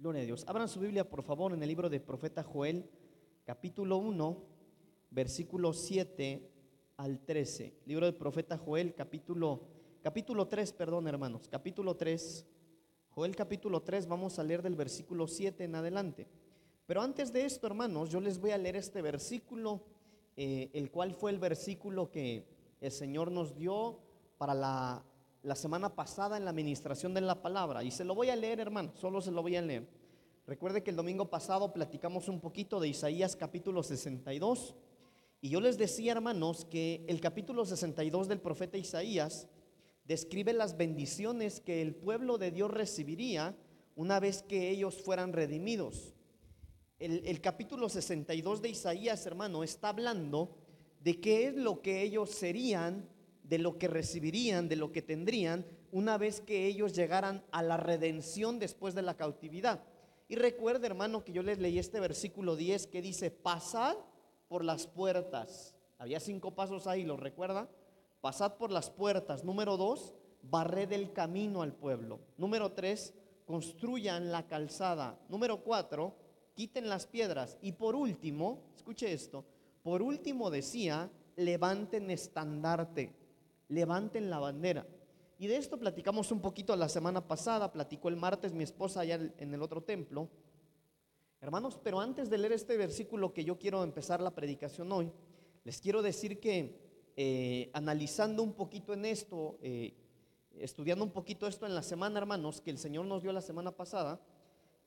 Gloria a Dios. Abran su Biblia, por favor, en el libro de profeta Joel, capítulo 1, versículo 7 al 13. Libro del profeta Joel, capítulo, capítulo 3, perdón, hermanos, capítulo 3. Joel capítulo 3, vamos a leer del versículo 7 en adelante. Pero antes de esto, hermanos, yo les voy a leer este versículo, eh, el cual fue el versículo que el Señor nos dio para la la semana pasada en la administración de la palabra. Y se lo voy a leer, hermano, solo se lo voy a leer. Recuerde que el domingo pasado platicamos un poquito de Isaías capítulo 62. Y yo les decía, hermanos, que el capítulo 62 del profeta Isaías describe las bendiciones que el pueblo de Dios recibiría una vez que ellos fueran redimidos. El, el capítulo 62 de Isaías, hermano, está hablando de qué es lo que ellos serían de lo que recibirían, de lo que tendrían una vez que ellos llegaran a la redención después de la cautividad. Y recuerde, hermano, que yo les leí este versículo 10 que dice, pasad por las puertas. Había cinco pasos ahí, ¿lo recuerda? Pasad por las puertas. Número dos, barred el camino al pueblo. Número tres, construyan la calzada. Número cuatro, quiten las piedras. Y por último, escuche esto, por último decía, levanten estandarte levanten la bandera. Y de esto platicamos un poquito la semana pasada, platicó el martes mi esposa allá en el otro templo. Hermanos, pero antes de leer este versículo que yo quiero empezar la predicación hoy, les quiero decir que eh, analizando un poquito en esto, eh, estudiando un poquito esto en la semana, hermanos, que el Señor nos dio la semana pasada,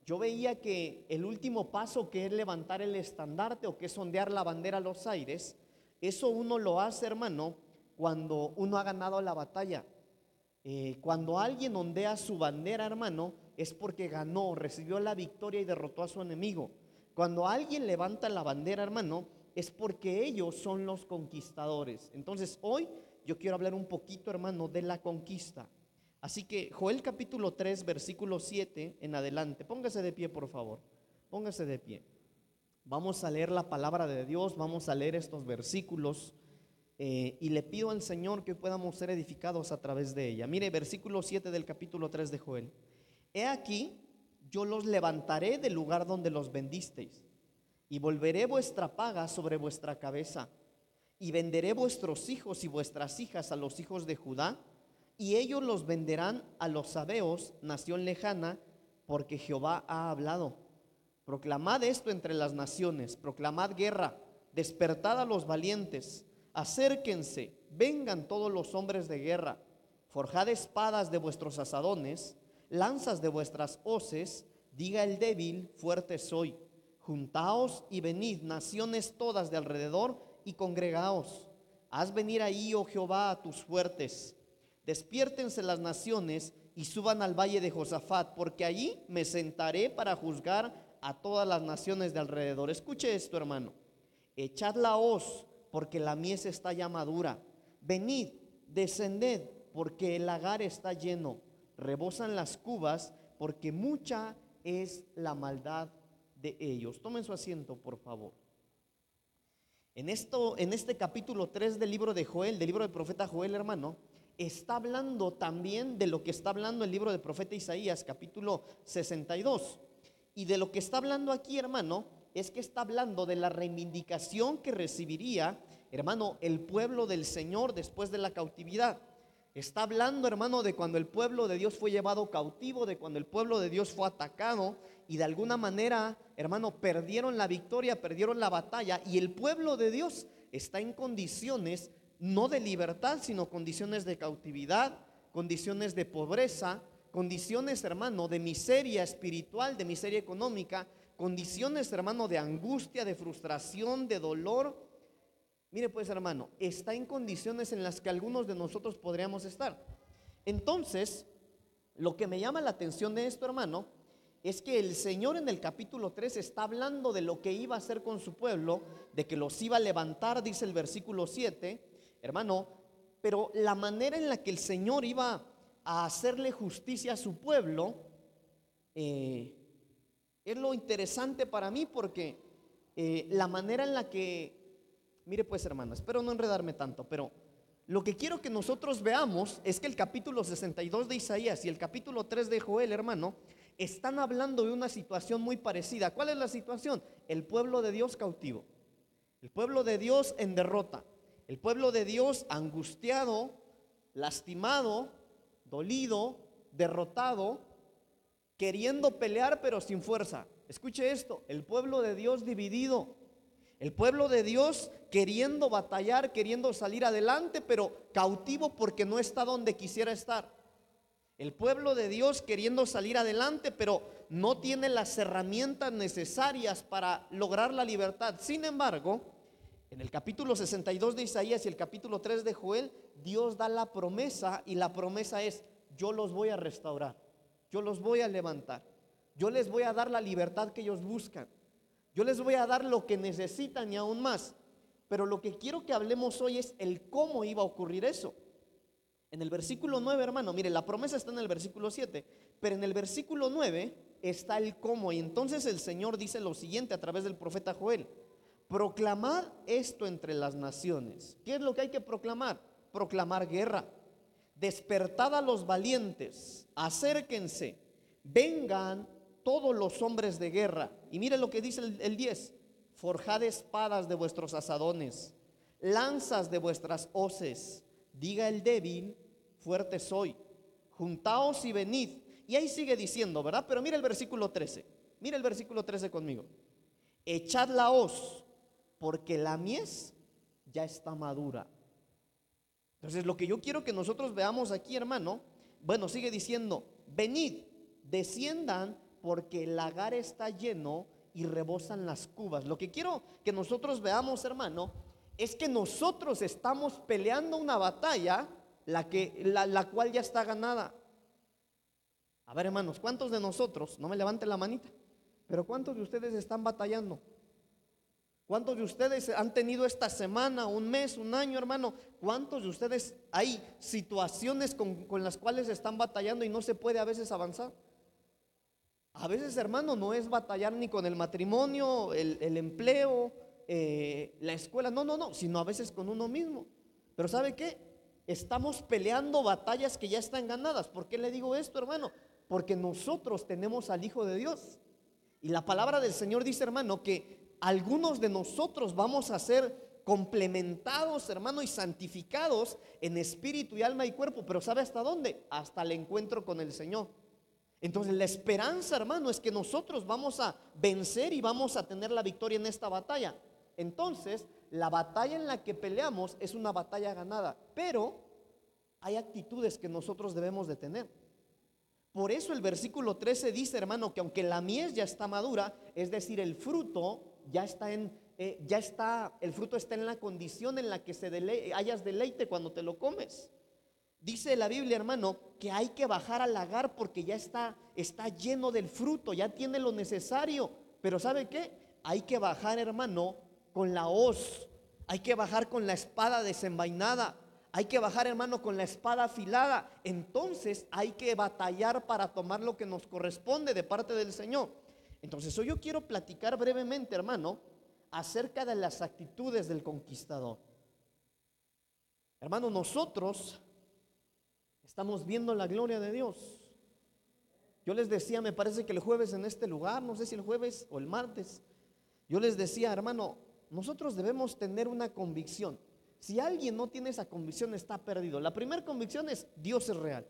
yo veía que el último paso que es levantar el estandarte o que es ondear la bandera a los aires, eso uno lo hace, hermano, cuando uno ha ganado la batalla. Eh, cuando alguien ondea su bandera, hermano, es porque ganó, recibió la victoria y derrotó a su enemigo. Cuando alguien levanta la bandera, hermano, es porque ellos son los conquistadores. Entonces, hoy yo quiero hablar un poquito, hermano, de la conquista. Así que Joel capítulo 3, versículo 7 en adelante. Póngase de pie, por favor. Póngase de pie. Vamos a leer la palabra de Dios, vamos a leer estos versículos. Eh, y le pido al Señor que podamos ser edificados a través de ella. Mire, versículo 7 del capítulo 3 de Joel. He aquí, yo los levantaré del lugar donde los vendisteis, y volveré vuestra paga sobre vuestra cabeza, y venderé vuestros hijos y vuestras hijas a los hijos de Judá, y ellos los venderán a los sabeos, nación lejana, porque Jehová ha hablado. Proclamad esto entre las naciones, proclamad guerra, despertad a los valientes acérquense, vengan todos los hombres de guerra, forjad espadas de vuestros asadones, lanzas de vuestras hoces, diga el débil, fuerte soy. Juntaos y venid, naciones todas de alrededor, y congregaos. Haz venir ahí, oh Jehová, a tus fuertes. Despiértense las naciones y suban al valle de Josafat, porque allí me sentaré para juzgar a todas las naciones de alrededor. Escuche esto, hermano. Echad la hoz porque la mies está ya madura. Venid, descended, porque el lagar está lleno. Rebosan las cubas, porque mucha es la maldad de ellos. Tomen su asiento, por favor. En, esto, en este capítulo 3 del libro de Joel, del libro del profeta Joel, hermano, está hablando también de lo que está hablando el libro del profeta Isaías, capítulo 62. Y de lo que está hablando aquí, hermano, es que está hablando de la reivindicación que recibiría, hermano, el pueblo del Señor después de la cautividad. Está hablando, hermano, de cuando el pueblo de Dios fue llevado cautivo, de cuando el pueblo de Dios fue atacado y de alguna manera, hermano, perdieron la victoria, perdieron la batalla y el pueblo de Dios está en condiciones no de libertad, sino condiciones de cautividad, condiciones de pobreza, condiciones, hermano, de miseria espiritual, de miseria económica, condiciones, hermano, de angustia, de frustración, de dolor. Mire pues, hermano, está en condiciones en las que algunos de nosotros podríamos estar. Entonces, lo que me llama la atención de esto, hermano, es que el Señor en el capítulo 3 está hablando de lo que iba a hacer con su pueblo, de que los iba a levantar, dice el versículo 7, hermano, pero la manera en la que el Señor iba a hacerle justicia a su pueblo, eh, es lo interesante para mí porque eh, la manera en la que, mire pues hermano, espero no enredarme tanto, pero lo que quiero que nosotros veamos es que el capítulo 62 de Isaías y el capítulo 3 de Joel, hermano, están hablando de una situación muy parecida. ¿Cuál es la situación? El pueblo de Dios cautivo. El pueblo de Dios en derrota. El pueblo de Dios angustiado, lastimado, dolido, derrotado, queriendo pelear pero sin fuerza. Escuche esto, el pueblo de Dios dividido. El pueblo de Dios queriendo batallar, queriendo salir adelante, pero cautivo porque no está donde quisiera estar. El pueblo de Dios queriendo salir adelante, pero no tiene las herramientas necesarias para lograr la libertad. Sin embargo, en el capítulo 62 de Isaías y el capítulo 3 de Joel, Dios da la promesa y la promesa es, yo los voy a restaurar, yo los voy a levantar, yo les voy a dar la libertad que ellos buscan. Yo les voy a dar lo que necesitan y aún más. Pero lo que quiero que hablemos hoy es el cómo iba a ocurrir eso. En el versículo 9, hermano, mire, la promesa está en el versículo 7, pero en el versículo 9 está el cómo. Y entonces el Señor dice lo siguiente a través del profeta Joel. Proclamad esto entre las naciones. ¿Qué es lo que hay que proclamar? Proclamar guerra. Despertad a los valientes, acérquense, vengan todos los hombres de guerra. Y mire lo que dice el, 10. Forjad espadas de vuestros asadones, lanzas de vuestras hoces. Diga el débil, fuerte soy. Juntaos y venid. Y ahí sigue diciendo, ¿verdad? Pero mire el versículo 13. Mire el versículo 13 conmigo. Echad la hoz, porque la mies ya está madura. Entonces, lo que yo quiero que nosotros veamos aquí, hermano, bueno, sigue diciendo, venid, desciendan porque el lagar está lleno y rebosan las cubas. Lo que quiero que nosotros veamos, hermano, es que nosotros estamos peleando una batalla, la, que, la, la cual ya está ganada. A ver, hermanos, ¿cuántos de nosotros, no me levanten la manita, pero cuántos de ustedes están batallando? ¿Cuántos de ustedes han tenido esta semana, un mes, un año, hermano? ¿Cuántos de ustedes hay situaciones con, las cuales están batallando y no se puede a veces avanzar? A veces, hermano, no es batallar ni con el matrimonio, el, empleo, eh, la escuela, no, no, no, sino a veces con uno mismo. Pero ¿sabe qué? Estamos peleando batallas que ya están ganadas. ¿Por qué le digo esto, hermano? Porque nosotros tenemos al Hijo de Dios. Y la palabra del Señor dice, hermano, que algunos de nosotros vamos a ser complementados, hermano, y santificados en espíritu y alma y cuerpo. Pero ¿sabe hasta dónde? Hasta el encuentro con el Señor. Entonces la esperanza, hermano, es que nosotros vamos a vencer y vamos a tener la victoria en esta batalla. Entonces, la batalla en la que peleamos es una batalla ganada, pero hay actitudes que nosotros debemos de tener. Por eso el versículo 13 dice, hermano, que aunque la mies ya está madura, es decir, el fruto ya está en, eh, ya está, el fruto está en la condición en la que se hayas deleite cuando te lo comes. Dice la Biblia, hermano, que hay que bajar al lagar porque ya está, está lleno del fruto, ya tiene lo necesario. Pero ¿sabe qué? Hay que bajar, hermano, con la hoz. Hay que bajar con la espada desenvainada. Hay que bajar, hermano, con la espada afilada. Entonces hay que batallar para tomar lo que nos corresponde de parte del Señor. Entonces hoy yo quiero platicar brevemente, hermano, acerca de las actitudes del conquistador. Hermano, nosotros Estamos viendo la gloria de Dios. Yo les decía, me parece que el jueves en este lugar, no sé si el jueves o el martes, yo les decía, hermano, nosotros debemos tener una convicción. Si alguien no tiene esa convicción, está perdido. La primera convicción es, Dios es real.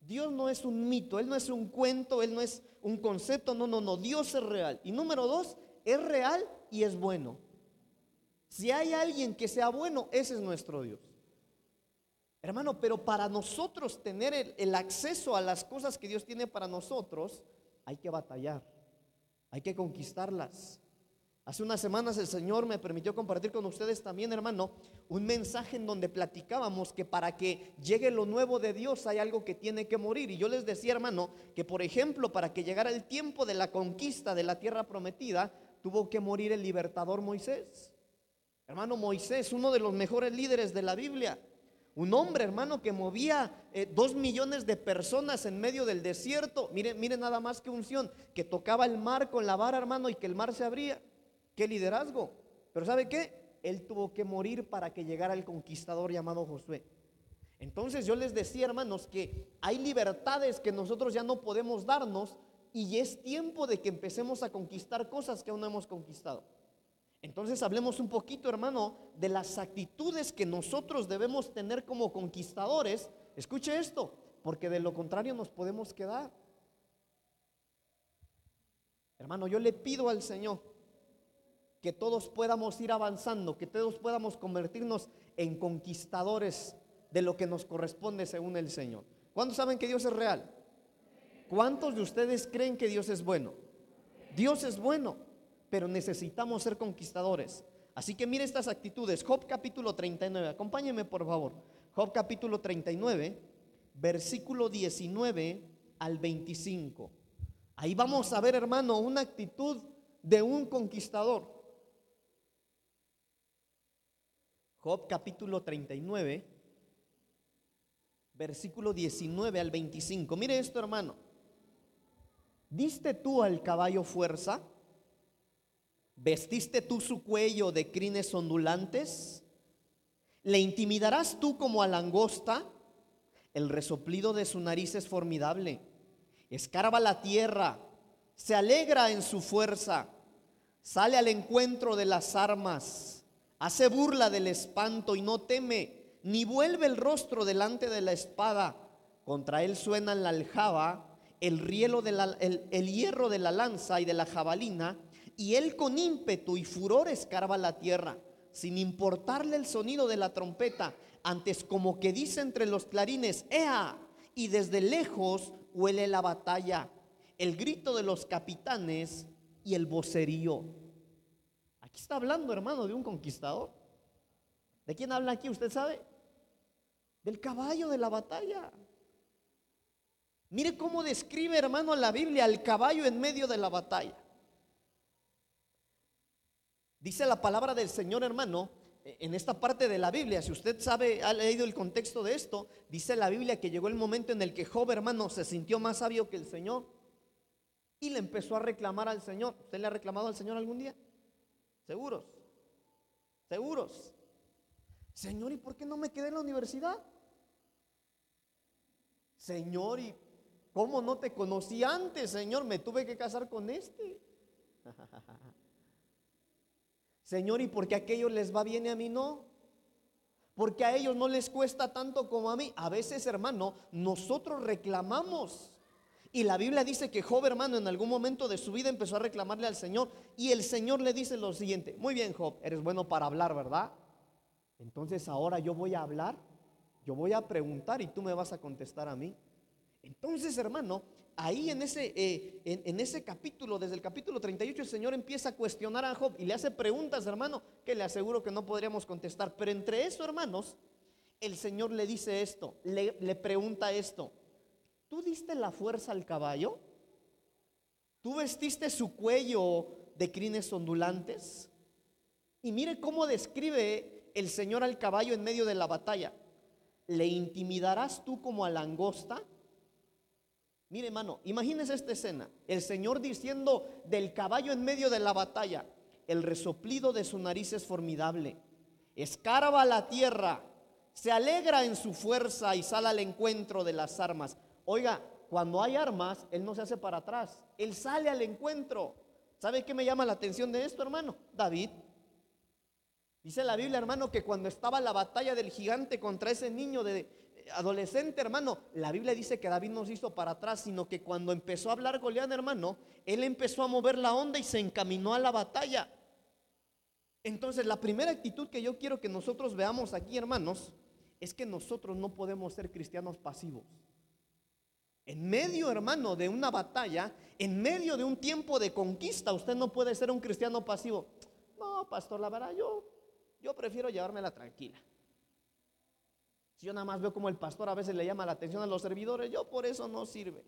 Dios no es un mito, Él no es un cuento, Él no es un concepto, no, no, no, Dios es real. Y número dos, es real y es bueno. Si hay alguien que sea bueno, ese es nuestro Dios. Hermano, pero para nosotros tener el, acceso a las cosas que Dios tiene para nosotros, hay que batallar, hay que conquistarlas. Hace unas semanas el Señor me permitió compartir con ustedes también, hermano, un mensaje en donde platicábamos que para que llegue lo nuevo de Dios hay algo que tiene que morir. Y yo les decía, hermano, que por ejemplo, para que llegara el tiempo de la conquista de la tierra prometida, tuvo que morir el libertador Moisés. Hermano Moisés, uno de los mejores líderes de la Biblia. Un hombre, hermano, que movía eh, dos millones de personas en medio del desierto. Mire, mire nada más que unción, que tocaba el mar con la vara, hermano, y que el mar se abría. Qué liderazgo. Pero ¿sabe qué? Él tuvo que morir para que llegara el conquistador llamado Josué. Entonces yo les decía, hermanos, que hay libertades que nosotros ya no podemos darnos y es tiempo de que empecemos a conquistar cosas que aún no hemos conquistado. Entonces hablemos un poquito, hermano, de las actitudes que nosotros debemos tener como conquistadores. Escuche esto, porque de lo contrario nos podemos quedar. Hermano, yo le pido al Señor que todos podamos ir avanzando, que todos podamos convertirnos en conquistadores de lo que nos corresponde según el Señor. ¿Cuántos saben que Dios es real? ¿Cuántos de ustedes creen que Dios es bueno? Dios es bueno, pero necesitamos ser conquistadores. Así que mire estas actitudes. Job capítulo 39, acompáñeme por favor. Job capítulo 39, versículo 19 al 25. Ahí vamos a ver, hermano, una actitud de un conquistador. Job capítulo 39, versículo 19 al 25. Mire esto, hermano. ¿Diste tú al caballo fuerza? ¿Vestiste tú su cuello de crines ondulantes? ¿Le intimidarás tú como a langosta? El resoplido de su nariz es formidable. Escarba la tierra, se alegra en su fuerza, sale al encuentro de las armas, hace burla del espanto y no teme, ni vuelve el rostro delante de la espada. Contra él suena la aljaba, el, rielo de la, el hierro de la lanza y de la jabalina y él con ímpetu y furor escarba la tierra, sin importarle el sonido de la trompeta, antes como que dice entre los clarines, ¡Ea! Y desde lejos huele la batalla, el grito de los capitanes y el vocerío. Aquí está hablando, hermano, de un conquistador. ¿De quién habla aquí? ¿Usted sabe? Del caballo de la batalla. Mire cómo describe, hermano, la Biblia al caballo en medio de la batalla. Dice la palabra del Señor, hermano, en esta parte de la Biblia, si usted sabe, ha leído el contexto de esto, dice la Biblia que llegó el momento en el que Job, hermano, se sintió más sabio que el Señor y le empezó a reclamar al Señor. ¿Usted le ha reclamado al Señor algún día? Seguros, seguros. Señor, ¿y por qué no me quedé en la universidad? Señor, ¿y cómo no te conocí antes, Señor? Me tuve que casar con este. Señor, ¿y por qué a aquellos les va bien a mí no? Porque a ellos no les cuesta tanto como a mí. A veces, hermano, nosotros reclamamos. Y la Biblia dice que Job, hermano, en algún momento de su vida empezó a reclamarle al Señor. Y el Señor le dice lo siguiente, muy bien Job, eres bueno para hablar, ¿verdad? Entonces ahora yo voy a hablar, yo voy a preguntar y tú me vas a contestar a mí. Entonces, hermano, ahí en ese, eh, en, ese capítulo, desde el capítulo 38, el Señor empieza a cuestionar a Job y le hace preguntas, hermano, que le aseguro que no podríamos contestar. Pero entre eso, hermanos, el Señor le dice esto, le, pregunta esto. ¿Tú diste la fuerza al caballo? ¿Tú vestiste su cuello de crines ondulantes? Y mire cómo describe el Señor al caballo en medio de la batalla. ¿Le intimidarás tú como a langosta? Mire, hermano, imagínese esta escena. El Señor diciendo del caballo en medio de la batalla, el resoplido de su nariz es formidable. Escarba la tierra, se alegra en su fuerza y sale al encuentro de las armas. Oiga, cuando hay armas, Él no se hace para atrás, Él sale al encuentro. ¿Sabe qué me llama la atención de esto, hermano? David. Dice la Biblia, hermano, que cuando estaba la batalla del gigante contra ese niño de, adolescente, hermano, la Biblia dice que David no se hizo para atrás, sino que cuando empezó a hablar Goliat, hermano, él empezó a mover la onda y se encaminó a la batalla. Entonces, la primera actitud que yo quiero que nosotros veamos aquí, hermanos, es que nosotros no podemos ser cristianos pasivos. En medio, hermano, de una batalla, en medio de un tiempo de conquista, usted no puede ser un cristiano pasivo. No, pastor, la verdad, yo, yo prefiero llevármela tranquila. Si yo nada más veo como el pastor a veces le llama la atención a los servidores, yo por eso no sirve.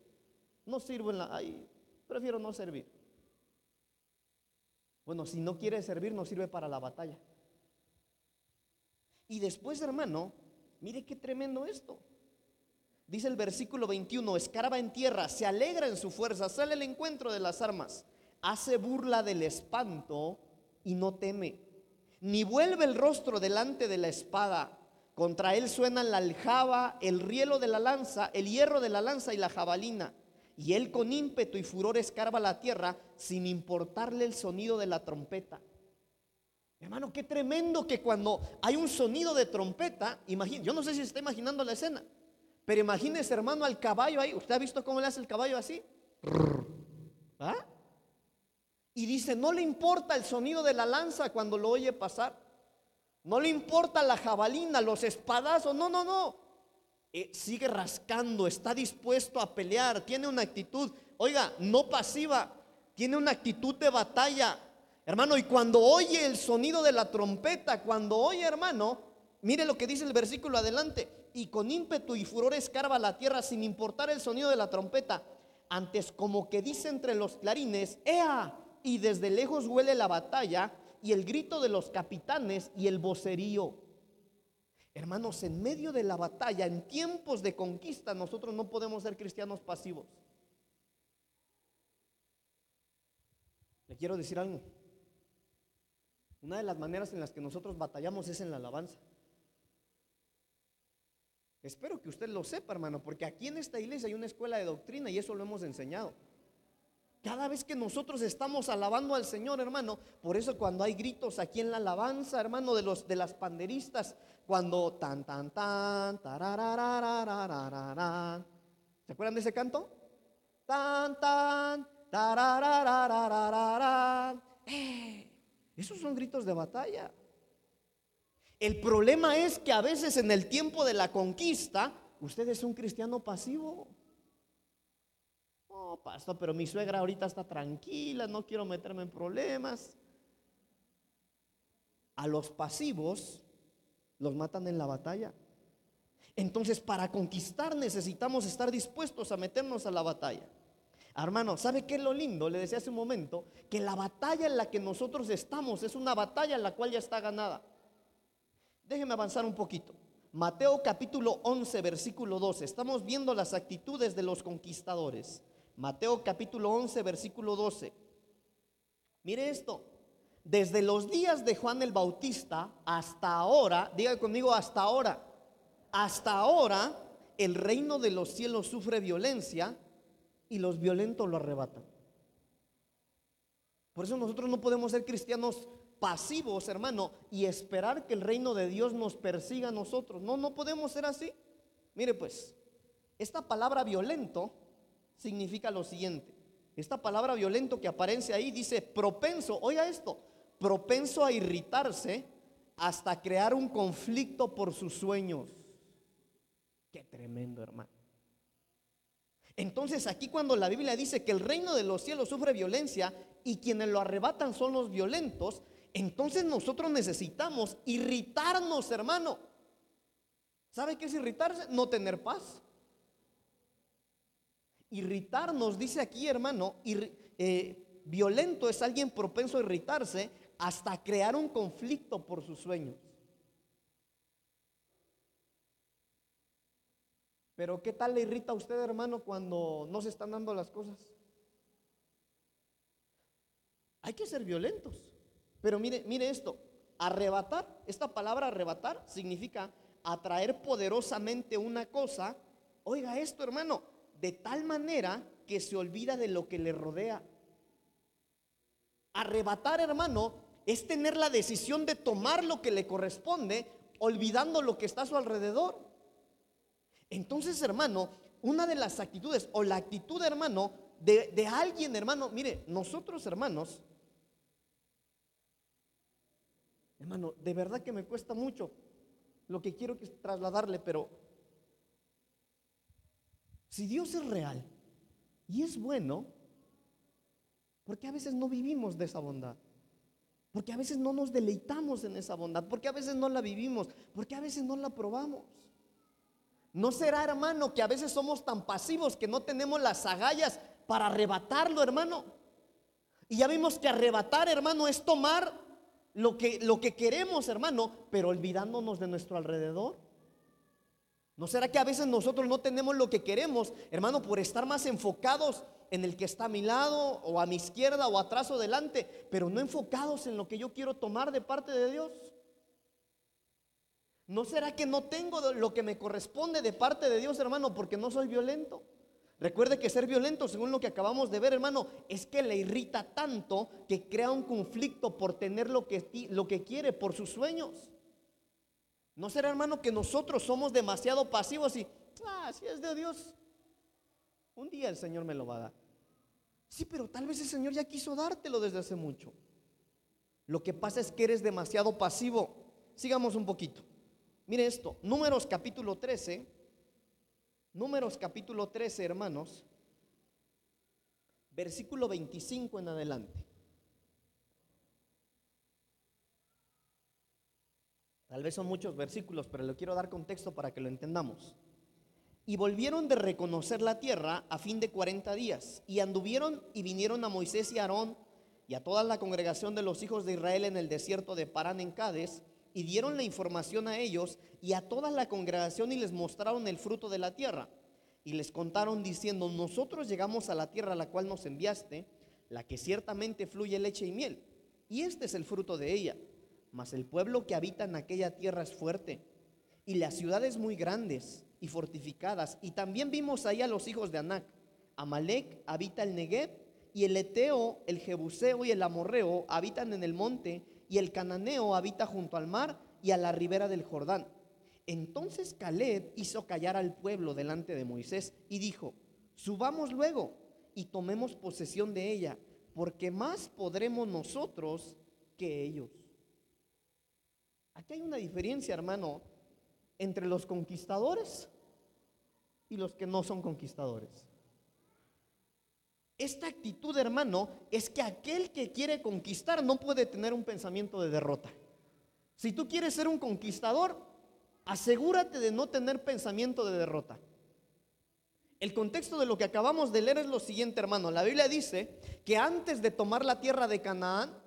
No sirvo en la... Prefiero no servir. Bueno, si no quiere servir, no sirve para la batalla. Y después, hermano, mire qué tremendo esto. Dice el versículo 21, escarba en tierra, se alegra en su fuerza, sale al encuentro de las armas, hace burla del espanto y no teme, ni vuelve el rostro delante de la espada Contra él suenan la aljaba, el rielo de la lanza, el hierro de la lanza y la jabalina. Y él con ímpetu y furor escarba la tierra sin importarle el sonido de la trompeta. Hermano, qué tremendo que cuando hay un sonido de trompeta, imagínese, yo no sé si se está imaginando la escena, pero imagínese, hermano, al caballo ahí. ¿Usted ha visto cómo le hace el caballo así? ¿Ah? Y dice, no le importa el sonido de la lanza cuando lo oye pasar. No le importa la jabalina, los espadazos. No, no, no. Eh, sigue rascando, está dispuesto a pelear, tiene una actitud, oiga, no pasiva, tiene una actitud de batalla. Hermano, y cuando oye el sonido de la trompeta, cuando oye, hermano, mire lo que dice el versículo adelante, y con ímpetu y furor escarba la tierra sin importar el sonido de la trompeta. Antes como que dice entre los clarines, ¡Ea! Y desde lejos huele la batalla y el grito de los capitanes y el vocerío. Hermanos, en medio de la batalla, en tiempos de conquista, nosotros no podemos ser cristianos pasivos. Le quiero decir algo. Una de las maneras en las que nosotros batallamos es en la alabanza. Espero que usted lo sepa, hermano, porque aquí en esta iglesia hay una escuela de doctrina y eso lo hemos enseñado. Cada vez que nosotros estamos alabando al Señor, hermano, por eso cuando hay gritos aquí en la alabanza, hermano, de los de las panderistas, cuando tan tan tan ¿Se acuerdan de ese canto? Tan tan eh, esos son gritos de batalla. El problema es que a veces en el tiempo de la conquista, usted es un cristiano pasivo. Oh, pastor, pero mi suegra ahorita está tranquila, no quiero meterme en problemas. A los pasivos los matan en la batalla. Entonces, para conquistar necesitamos estar dispuestos a meternos a la batalla. Hermano, ¿sabe qué es lo lindo? Le decía hace un momento que la batalla en la que nosotros estamos es una batalla en la cual ya está ganada. Déjeme avanzar un poquito. Mateo capítulo 11, versículo 12. Estamos viendo las actitudes de los conquistadores. Mateo capítulo 11, versículo 12. Mire esto. Desde los días de Juan el Bautista hasta ahora, diga conmigo hasta ahora, hasta ahora el reino de los cielos sufre violencia y los violentos lo arrebatan. Por eso nosotros no podemos ser cristianos pasivos, hermano, y esperar que el reino de Dios nos persiga a nosotros. No, no podemos ser así. Mire pues, esta palabra violento significa lo siguiente. Esta palabra violento que aparece ahí dice propenso, oiga esto, propenso a irritarse hasta crear un conflicto por sus sueños. Qué tremendo, hermano. Entonces aquí cuando la Biblia dice que el reino de los cielos sufre violencia y quienes lo arrebatan son los violentos, entonces nosotros necesitamos irritarnos, hermano. ¿Sabe qué es irritarse? No tener paz. Irritarnos, dice aquí, hermano, eh, violento es alguien propenso a irritarse hasta crear un conflicto por sus sueños. Pero ¿qué tal le irrita a usted, hermano, cuando no se están dando las cosas? Hay que ser violentos. Pero mire, mire esto, arrebatar, esta palabra arrebatar significa atraer poderosamente una cosa. Oiga esto, hermano, de tal manera que se olvida de lo que le rodea. Arrebatar, hermano, es tener la decisión de tomar lo que le corresponde, olvidando lo que está a su alrededor. Entonces, hermano, una de las actitudes o la actitud, hermano, de, de alguien, hermano, mire, nosotros, hermanos, Hermano, de verdad que me cuesta mucho lo que quiero trasladarle, pero si Dios es real y es bueno, ¿por qué a veces no vivimos de esa bondad? Porque a veces no nos deleitamos en esa bondad, porque a veces no la vivimos, porque a veces no la probamos. ¿No será, hermano, que a veces somos tan pasivos que no tenemos las agallas para arrebatarlo, hermano? Y ya vimos que arrebatar, hermano, es tomar lo que, lo que queremos, hermano, pero olvidándonos de nuestro alrededor. ¿No será que a veces nosotros no tenemos lo que queremos, hermano, por estar más enfocados en el que está a mi lado o a mi izquierda o atrás o delante, pero no enfocados en lo que yo quiero tomar de parte de Dios? ¿No será que no tengo lo que me corresponde de parte de Dios, hermano, porque no soy violento? Recuerde que ser violento, según lo que acabamos de ver, hermano, es que le irrita tanto que crea un conflicto por tener lo que, lo que quiere, por sus sueños. ¿No será, hermano, que nosotros somos demasiado pasivos y, ah, si es de Dios, un día el Señor me lo va a dar? Sí, pero tal vez el Señor ya quiso dártelo desde hace mucho. Lo que pasa es que eres demasiado pasivo. Sigamos un poquito. Mire esto, números capítulo 13, números capítulo 13, hermanos, versículo 25 en adelante. Tal vez son muchos versículos, pero le quiero dar contexto para que lo entendamos. Y volvieron de reconocer la tierra a fin de 40 días, y anduvieron y vinieron a Moisés y Aarón y a toda la congregación de los hijos de Israel en el desierto de Parán en Cádiz, y dieron la información a ellos y a toda la congregación y les mostraron el fruto de la tierra. Y les contaron diciendo, nosotros llegamos a la tierra a la cual nos enviaste, la que ciertamente fluye leche y miel. Y este es el fruto de ella. Mas el pueblo que habita en aquella tierra es fuerte, y las ciudades muy grandes y fortificadas. Y también vimos ahí a los hijos de Anac. Amalek habita el Negev, y el Eteo, el Jebuseo y el Amorreo habitan en el monte, y el cananeo habita junto al mar y a la ribera del Jordán. Entonces Caleb hizo callar al pueblo delante de Moisés y dijo, subamos luego y tomemos posesión de ella, porque más podremos nosotros que ellos. Aquí hay una diferencia, hermano, entre los conquistadores y los que no son conquistadores. Esta actitud, hermano, es que aquel que quiere conquistar no puede tener un pensamiento de derrota. Si tú quieres ser un conquistador, asegúrate de no tener pensamiento de derrota. El contexto de lo que acabamos de leer es lo siguiente, hermano. La Biblia dice que antes de tomar la tierra de Canaán,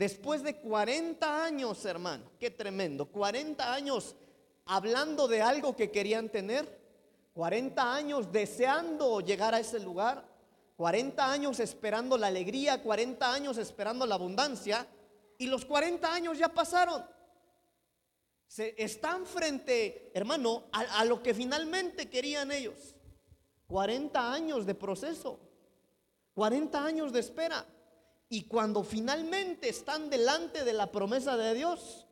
después de 40 años, hermano, qué tremendo, 40 años hablando de algo que querían tener, 40 años deseando llegar a ese lugar, 40 años esperando la alegría, 40 años esperando la abundancia, y los 40 años ya pasaron. Se están frente, hermano, a, a lo que finalmente querían ellos. 40 años de proceso, 40 años de espera. Y cuando finalmente están delante de la promesa de Dios,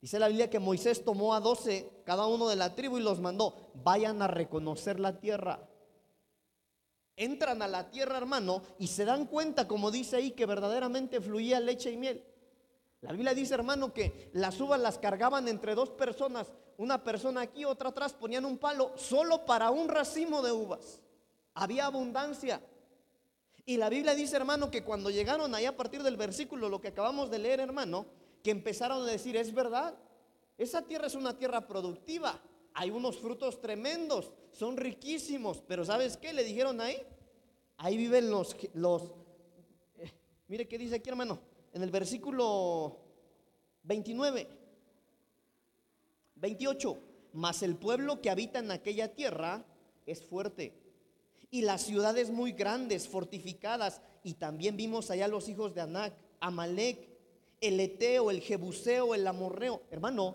dice la Biblia que Moisés tomó a 12, cada uno de la tribu, y los mandó, vayan a reconocer la tierra entran a la tierra, hermano, y se dan cuenta, como dice ahí, que verdaderamente fluía leche y miel. La Biblia dice, hermano, que las uvas las cargaban entre dos personas, una persona aquí, otra atrás, ponían un palo solo para un racimo de uvas. Había abundancia. Y la Biblia dice, hermano, que cuando llegaron ahí a partir del versículo, lo que acabamos de leer, hermano, que empezaron a decir, es verdad, esa tierra es una tierra productiva hay unos frutos tremendos, son riquísimos, pero ¿sabes qué? Le dijeron ahí, ahí viven los, los eh, mire qué dice aquí hermano, en el versículo 29, 28, mas el pueblo que habita en aquella tierra es fuerte y las ciudades muy grandes, fortificadas, y también vimos allá los hijos de Anac, Amalek, el Eteo, el Jebuseo, el Amorreo. Hermano,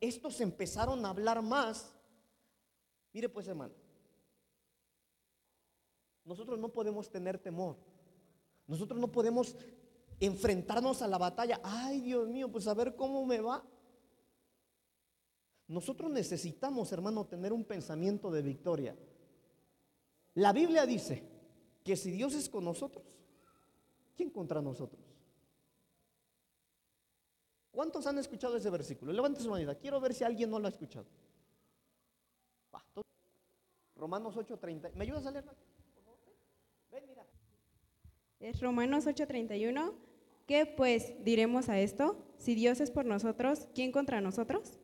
estos empezaron a hablar más. Mire pues hermano, nosotros no podemos tener temor. Nosotros no podemos enfrentarnos a la batalla. Ay, Dios mío, pues a ver cómo me va. Nosotros necesitamos, hermano, tener un pensamiento de victoria. La Biblia dice que si Dios es con nosotros, ¿quién contra nosotros? ¿Cuántos han escuchado ese versículo? Levante su mano. Quiero ver si alguien no lo ha escuchado. Romanos 8:30. ¿Me ayudas a leerla? Ven, mira. Es Romanos 8:31. ¿Qué pues diremos a esto? Si Dios es por nosotros, ¿quién contra nosotros?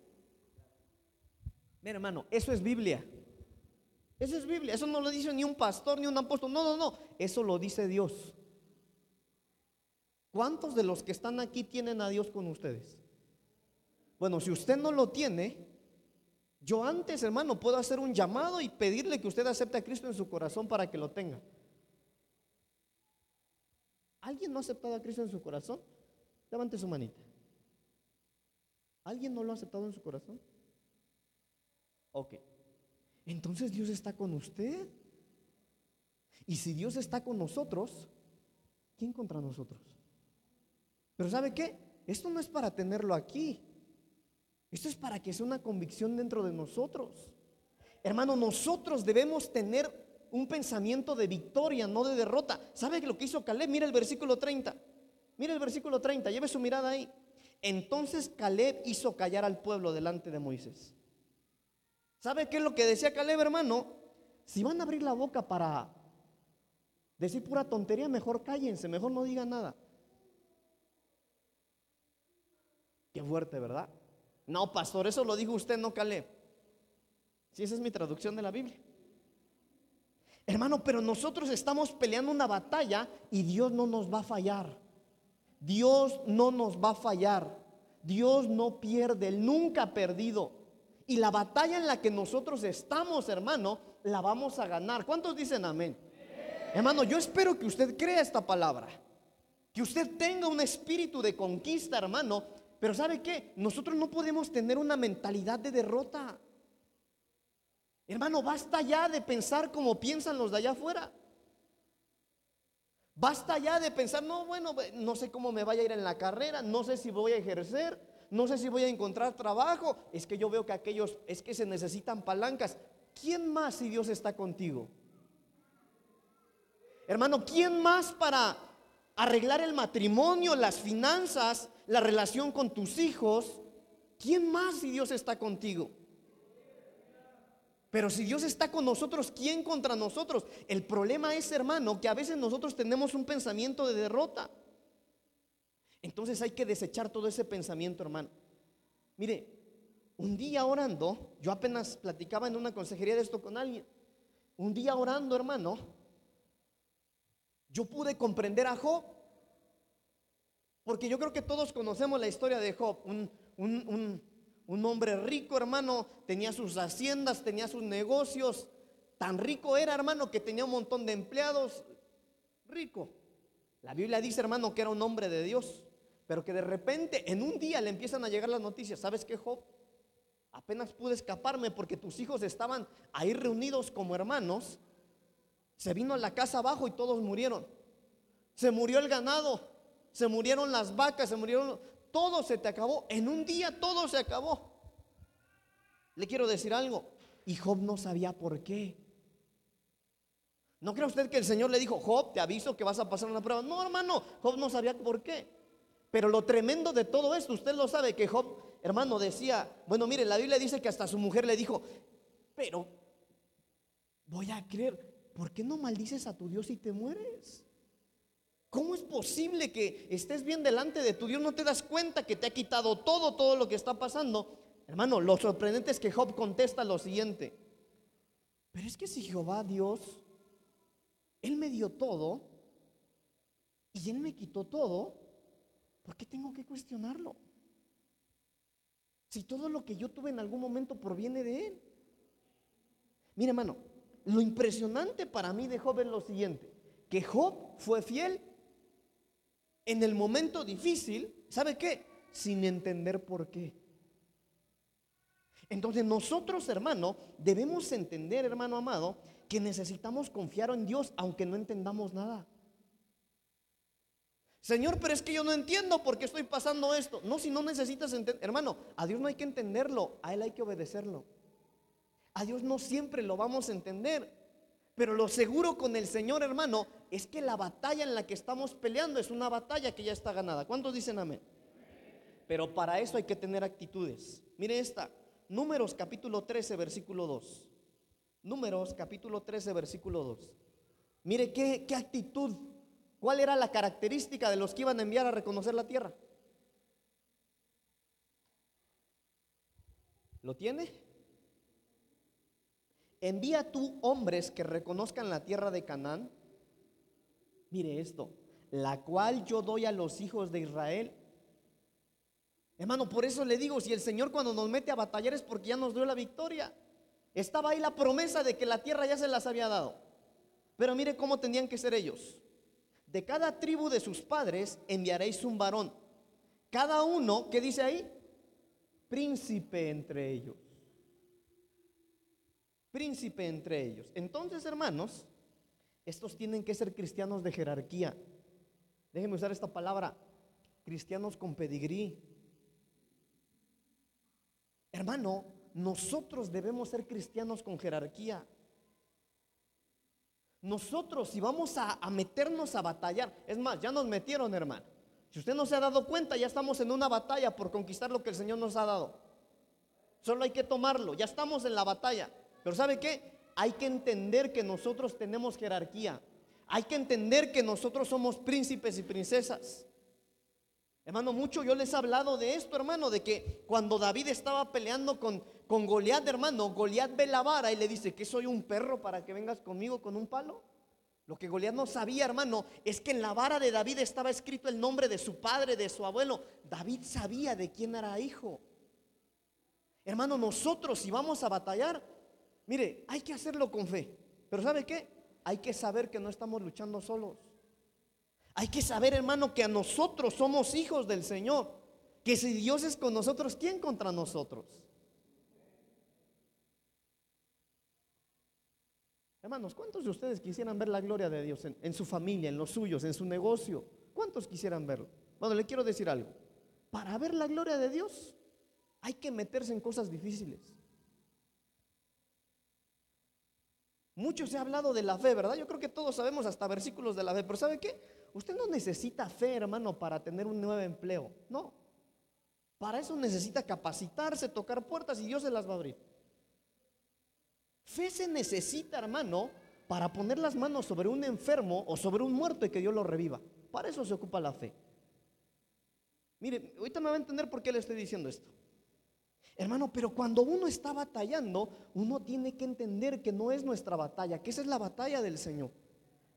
Mira, hermano, eso es Biblia. Eso es Biblia. Eso no lo dice ni un pastor ni un apóstol. No, no, no. Eso lo dice Dios. ¿Cuántos de los que están aquí tienen a Dios con ustedes? Bueno, si usted no lo tiene, yo antes, hermano, puedo hacer un llamado y pedirle que usted acepte a Cristo en su corazón para que lo tenga. ¿Alguien no ha aceptado a Cristo en su corazón? Levante su manita. ¿Alguien no lo ha aceptado en su corazón? Ok. Entonces Dios está con usted. Y si Dios está con nosotros, ¿quién contra nosotros? Pero ¿sabe qué? Esto no es para tenerlo aquí. Esto es para que sea una convicción dentro de nosotros. Hermano, nosotros debemos tener un pensamiento de victoria, no de derrota. ¿Sabe lo que hizo Caleb? Mira el versículo 30. Mira el versículo 30, lleve su mirada ahí. Entonces Caleb hizo callar al pueblo delante de Moisés. ¿Sabe qué es lo que decía Caleb, hermano? Si van a abrir la boca para decir pura tontería, mejor cállense, mejor no digan nada. Qué fuerte, ¿verdad? No, pastor, eso lo dijo usted, no Caleb. Si esa es mi traducción de la Biblia. Hermano, pero nosotros estamos peleando una batalla y Dios no nos va a fallar. Dios no nos va a fallar. Dios no pierde, Él nunca ha perdido. Y la batalla en la que nosotros estamos, hermano, la vamos a ganar. ¿Cuántos dicen amén? Hermano, yo espero que usted crea esta palabra. Que usted tenga un espíritu de conquista, hermano. Pero ¿sabe qué? Nosotros no podemos tener una mentalidad de derrota. Hermano, basta ya de pensar como piensan los de allá afuera. Basta ya de pensar, no, bueno, no sé cómo me vaya a ir en la carrera, no sé si voy a ejercer, no sé si voy a encontrar trabajo. Es que yo veo que aquellos, es que se necesitan palancas. ¿Quién más si Dios está contigo? Hermano, ¿quién más para arreglar el matrimonio, las finanzas, la relación con tus hijos? ¿Quién más si Dios está contigo? Pero si Dios está con nosotros, ¿quién contra nosotros? El problema es, hermano, que a veces nosotros tenemos un pensamiento de derrota. Entonces hay que desechar todo ese pensamiento, hermano. Mire, un día orando, yo apenas platicaba en una consejería de esto con alguien. Un día orando, hermano, yo pude comprender a Job. Porque yo creo que todos conocemos la historia de Job, un, un un hombre rico, hermano, tenía sus haciendas, tenía sus negocios. Tan rico era, hermano, que tenía un montón de empleados. Rico. La Biblia dice, hermano, que era un hombre de Dios. Pero que de repente, en un día le empiezan a llegar las noticias. ¿Sabes qué, Job? Apenas pude escaparme porque tus hijos estaban ahí reunidos como hermanos. Se vino a la casa abajo y todos murieron. Se murió el ganado, se murieron las vacas, se murieron todo se te acabó. En un día todo se acabó. Le quiero decir algo. Y Job no sabía por qué. ¿No cree usted que el Señor le dijo, Job, te aviso que vas a pasar una prueba? No, hermano, Job no sabía por qué. Pero lo tremendo de todo esto, usted lo sabe, que Job, hermano, decía, bueno, mire, la Biblia dice que hasta su mujer le dijo, pero voy a creer, ¿por qué no maldices a tu Dios y te mueres? ¿Cómo es posible que estés bien delante de tu Dios, no te das cuenta que te ha quitado todo, todo lo que está pasando? Hermano, lo sorprendente es que Job contesta lo siguiente. Pero es que si Jehová Dios, Él me dio todo y Él me quitó todo, ¿por qué tengo que cuestionarlo? Si todo lo que yo tuve en algún momento proviene de Él. Mira, hermano, lo impresionante para mí de Job es lo siguiente, que Job fue fiel en el momento difícil, ¿sabe qué? Sin entender por qué. Entonces nosotros, hermano, debemos entender, hermano amado, que necesitamos confiar en Dios aunque no entendamos nada. Señor, pero es que yo no entiendo por qué estoy pasando esto. No, si no necesitas entender, hermano, a Dios no hay que entenderlo, a Él hay que obedecerlo. A Dios no siempre lo vamos a entender, pero lo seguro con el Señor, hermano, es que la batalla en la que estamos peleando es una batalla que ya está ganada. ¿Cuántos dicen amén? Pero para eso hay que tener actitudes. Mire esta, Números capítulo 13, versículo 2. Números capítulo 13, versículo 2. Mire qué, qué actitud, cuál era la característica de los que iban a enviar a reconocer la tierra. ¿Lo tiene? envía tú hombres que reconozcan la tierra de Canaán. Mire esto, la cual yo doy a los hijos de Israel. Hermano, por eso le digo, si el Señor cuando nos mete a batallar es porque ya nos dio la victoria. Estaba ahí la promesa de que la tierra ya se las había dado. Pero mire cómo tenían que ser ellos. De cada tribu de sus padres enviaréis un varón. Cada uno, ¿qué dice ahí? Príncipe entre ellos. príncipe entre ellos. Entonces, hermanos, estos tienen que ser cristianos de jerarquía. Déjenme usar esta palabra, cristianos con pedigrí. Hermano, nosotros debemos ser cristianos con jerarquía. Nosotros, si vamos a, meternos a batallar, es más, ya nos metieron, hermano. Si usted no se ha dado cuenta, ya estamos en una batalla por conquistar lo que el Señor nos ha dado. Solo hay que tomarlo, ya estamos en la batalla. Pero ¿sabe qué? Hay que entender que nosotros tenemos jerarquía. Hay que entender que nosotros somos príncipes y princesas. Hermano, mucho yo les he hablado de esto, hermano, de que cuando David estaba peleando con, con Goliat, hermano, Goliat ve la vara y le dice, que soy un perro para que vengas conmigo con un palo? Lo que Goliat no sabía, hermano, es que en la vara de David estaba escrito el nombre de su padre, de su abuelo. David sabía de quién era hijo. Hermano, nosotros si vamos a batallar, mire, hay que hacerlo con fe. Pero ¿sabe qué? Hay que saber que no estamos luchando solos. Hay que saber, hermano, que a nosotros somos hijos del Señor. Que si Dios es con nosotros, ¿quién contra nosotros? Hermanos, ¿cuántos de ustedes quisieran ver la gloria de Dios en, su familia, en los suyos, en su negocio? ¿Cuántos quisieran verlo? Bueno, le quiero decir algo. Para ver la gloria de Dios hay que meterse en cosas difíciles. Mucho se ha hablado de la fe, ¿verdad? Yo creo que todos sabemos hasta versículos de la fe, pero ¿sabe qué? Usted no necesita fe, hermano, para tener un nuevo empleo. No. Para eso necesita capacitarse, tocar puertas y Dios se las va a abrir. Fe se necesita, hermano, para poner las manos sobre un enfermo o sobre un muerto y que Dios lo reviva. Para eso se ocupa la fe. Mire, ahorita me va a entender por qué le estoy diciendo esto. Hermano, pero cuando uno está batallando, uno tiene que entender que no es nuestra batalla, que esa es la batalla del Señor.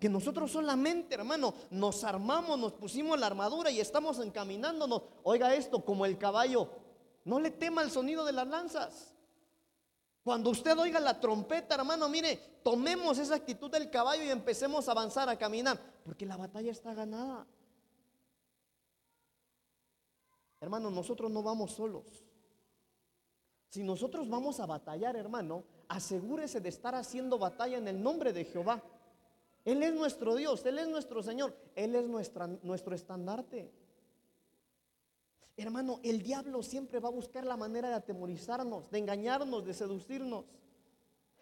Que nosotros solamente, hermano, nos armamos, nos pusimos la armadura y estamos encaminándonos. Oiga esto, como el caballo, no le tema el sonido de las lanzas. Cuando usted oiga la trompeta, hermano, mire, tomemos esa actitud del caballo y empecemos a avanzar, a caminar, porque la batalla está ganada. Hermano, nosotros no vamos solos. Si nosotros vamos a batallar, hermano, asegúrese de estar haciendo batalla en el nombre de Jehová. Él es nuestro Dios, Él es nuestro Señor, Él es nuestra, nuestro estandarte. Hermano, el diablo siempre va a buscar la manera de atemorizarnos, de engañarnos, de seducirnos.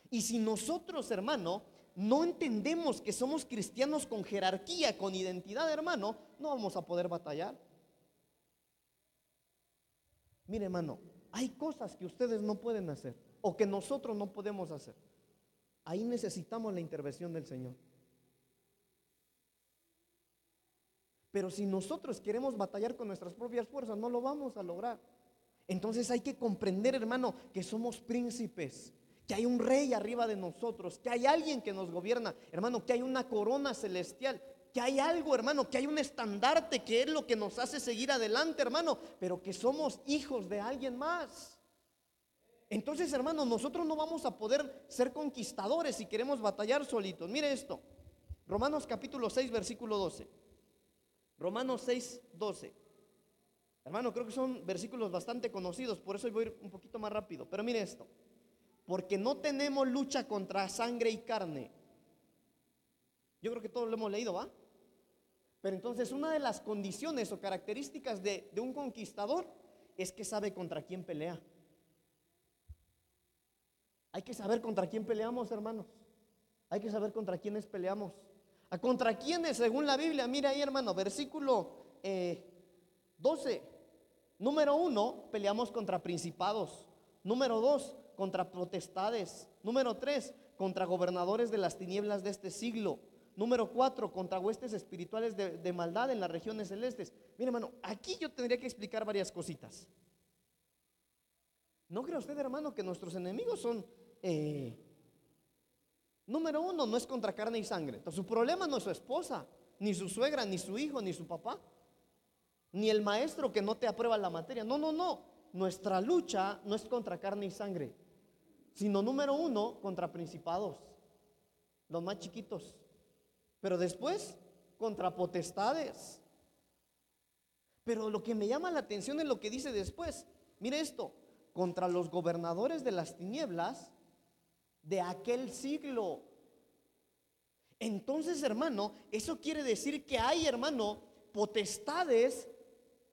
Y si nosotros, hermano, no entendemos que somos cristianos con jerarquía, con identidad, hermano, no vamos a poder batallar. Mire, hermano, hay cosas que ustedes no pueden hacer o que nosotros no podemos hacer. Ahí necesitamos la intervención del Señor. Pero si nosotros queremos batallar con nuestras propias fuerzas, no lo vamos a lograr. Entonces hay que comprender, hermano, que somos príncipes, que hay un rey arriba de nosotros, que hay alguien que nos gobierna, hermano, que hay una corona celestial, que hay algo, hermano, que hay un estandarte que es lo que nos hace seguir adelante, hermano, pero que somos hijos de alguien más. Entonces, hermano, nosotros no vamos a poder ser conquistadores si queremos batallar solitos. Mire esto, Romanos capítulo 6, versículo 12. Romanos 6, 12. Hermano, creo que son versículos bastante conocidos, por eso voy a ir un poquito más rápido. Pero mire esto, porque no tenemos lucha contra sangre y carne. Yo creo que todos lo hemos leído, ¿va? Pero entonces una de las condiciones o características de, de un conquistador es que sabe contra quién pelea. Hay que saber contra quién peleamos, hermanos. Hay que saber contra quiénes peleamos. ¿A contra quiénes? Según la Biblia, mira ahí hermano, versículo 12. Eh, Número uno, peleamos contra principados. Número dos, contra potestades. Número tres, contra gobernadores de las tinieblas de este siglo. Número cuatro, contra huestes espirituales de, maldad en las regiones celestes. Mira, hermano, aquí yo tendría que explicar varias cositas. ¿No cree usted, hermano, que nuestros enemigos son eh, Número uno, no es contra carne y sangre. Su problema no es su esposa, ni su suegra, ni su hijo, ni su papá, ni el maestro que no te aprueba la materia. No, no, no. Nuestra lucha no es contra carne y sangre, sino número uno, contra principados, los más chiquitos. Pero después, contra potestades. Pero lo que me llama la atención es lo que dice después. Mire esto, contra los gobernadores de las tinieblas de aquel siglo. Entonces, hermano, eso quiere decir que hay, hermano, potestades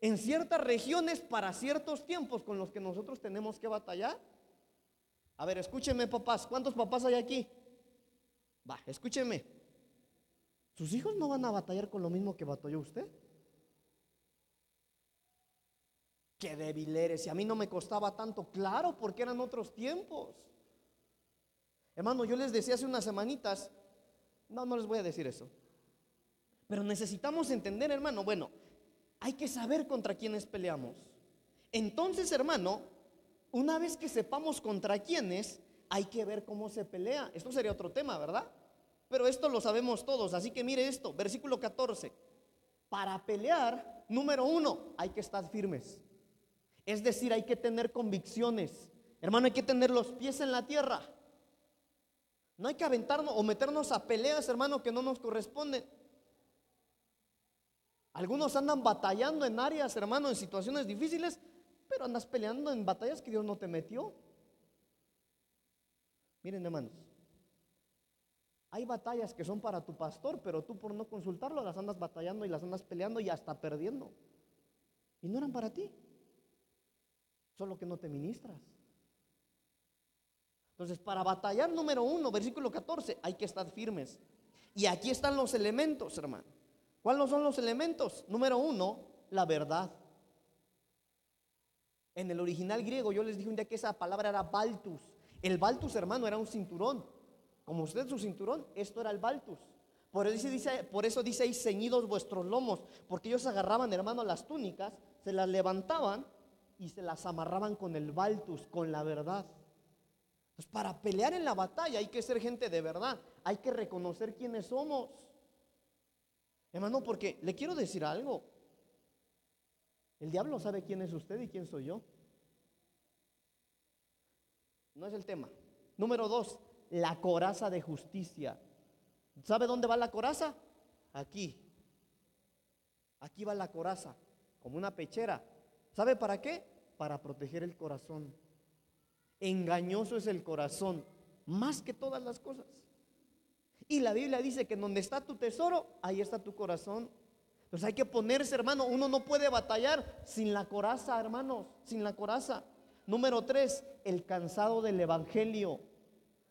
en ciertas regiones para ciertos tiempos con los que nosotros tenemos que batallar. A ver, escúcheme, papás. ¿Cuántos papás hay aquí? Va, escúcheme. Sus hijos no van a batallar con lo mismo que batalló usted. Qué débil eres. Y a mí no me costaba tanto. Claro, porque eran otros tiempos. Hermano, yo les decía hace unas semanitas. No, no les voy a decir eso. Pero necesitamos entender, hermano. Bueno, hay que saber contra quiénes peleamos. Entonces, hermano, una vez que sepamos contra quiénes, hay que ver cómo se pelea. Esto sería otro tema, ¿verdad? Pero esto lo sabemos todos. Así que mire esto, versículo 14. Para pelear, número uno, hay que estar firmes. Es decir, hay que tener convicciones. Hermano, hay que tener los pies en la tierra. No hay que aventarnos o meternos a peleas, hermano, que no nos corresponden. Algunos andan batallando en áreas, hermano, en situaciones difíciles, pero andas peleando en batallas que Dios no te metió. Miren, hermanos, hay batallas que son para tu pastor, pero tú por no consultarlo las andas batallando y las andas peleando y hasta perdiendo. Y no eran para ti, solo que no te ministras. Entonces, para batallar número uno, versículo 14, hay que estar firmes. Y aquí están los elementos, hermano. ¿Cuáles son los elementos? Número uno, la verdad. En el original griego yo les dije un día que esa palabra era baltus. El baltus, hermano, era un cinturón. Como usted su cinturón, esto era el baltus. Por eso, dice, por eso dice ahí ceñidos vuestros lomos, porque ellos agarraban, hermano, las túnicas, se las levantaban y se las amarraban con el baltus, con la verdad. Pues para pelear en la batalla hay que ser gente de verdad, hay que reconocer quiénes somos. Hermano, porque le quiero decir algo. El diablo sabe quién es usted y quién soy yo. No es el tema. Número dos, la coraza de justicia. ¿Sabe dónde va la coraza? Aquí. Aquí va la coraza, como una pechera. ¿Sabe para qué? Para proteger el corazón. Engañoso es el corazón, más que todas las cosas. Y la Biblia dice que donde está tu tesoro, ahí está tu corazón. Entonces hay que ponerse, hermano. Uno no puede batallar sin la coraza, hermanos, sin la coraza. Número tres, el cansado del evangelio.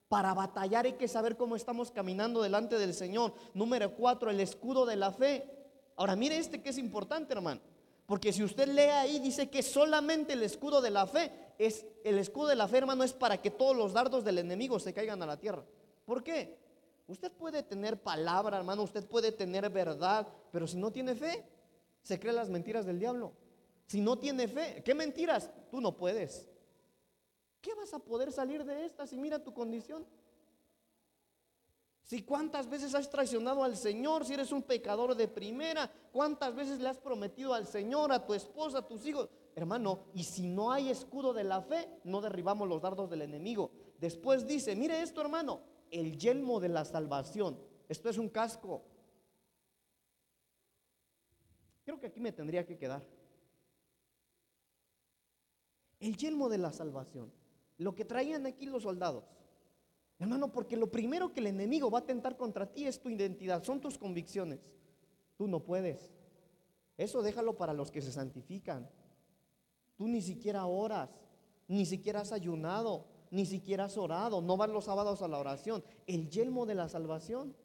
Para batallar hay que saber cómo estamos caminando delante del Señor. Número cuatro, el escudo de la fe. Ahora mire este que es importante, hermano. Porque si usted lee ahí, dice que solamente el escudo de la fe es, el escudo de la fe, hermano, es para que todos los dardos del enemigo se caigan a la tierra. ¿Por qué? Usted puede tener palabra, hermano, usted puede tener verdad, pero si no tiene fe, se cree las mentiras del diablo. Si no tiene fe, ¿qué mentiras? Tú no puedes. ¿Qué vas a poder salir de esta si mira tu condición? Si cuántas veces has traicionado al Señor, si eres un pecador de primera, cuántas veces le has prometido al Señor, a tu esposa, a tus hijos. Hermano, y si no hay escudo de la fe, no derribamos los dardos del enemigo. Después dice, mire esto hermano, el yelmo de la salvación. Esto es un casco. Creo que aquí me tendría que quedar. El yelmo de la salvación. Lo que traían aquí los soldados. Hermano, porque lo primero que el enemigo va a tentar contra ti es tu identidad, son tus convicciones. Tú no puedes. Eso déjalo para los que se santifican. Tú ni siquiera oras, ni siquiera has ayunado, ni siquiera has orado, no vas los sábados a la oración. El yelmo de la salvación.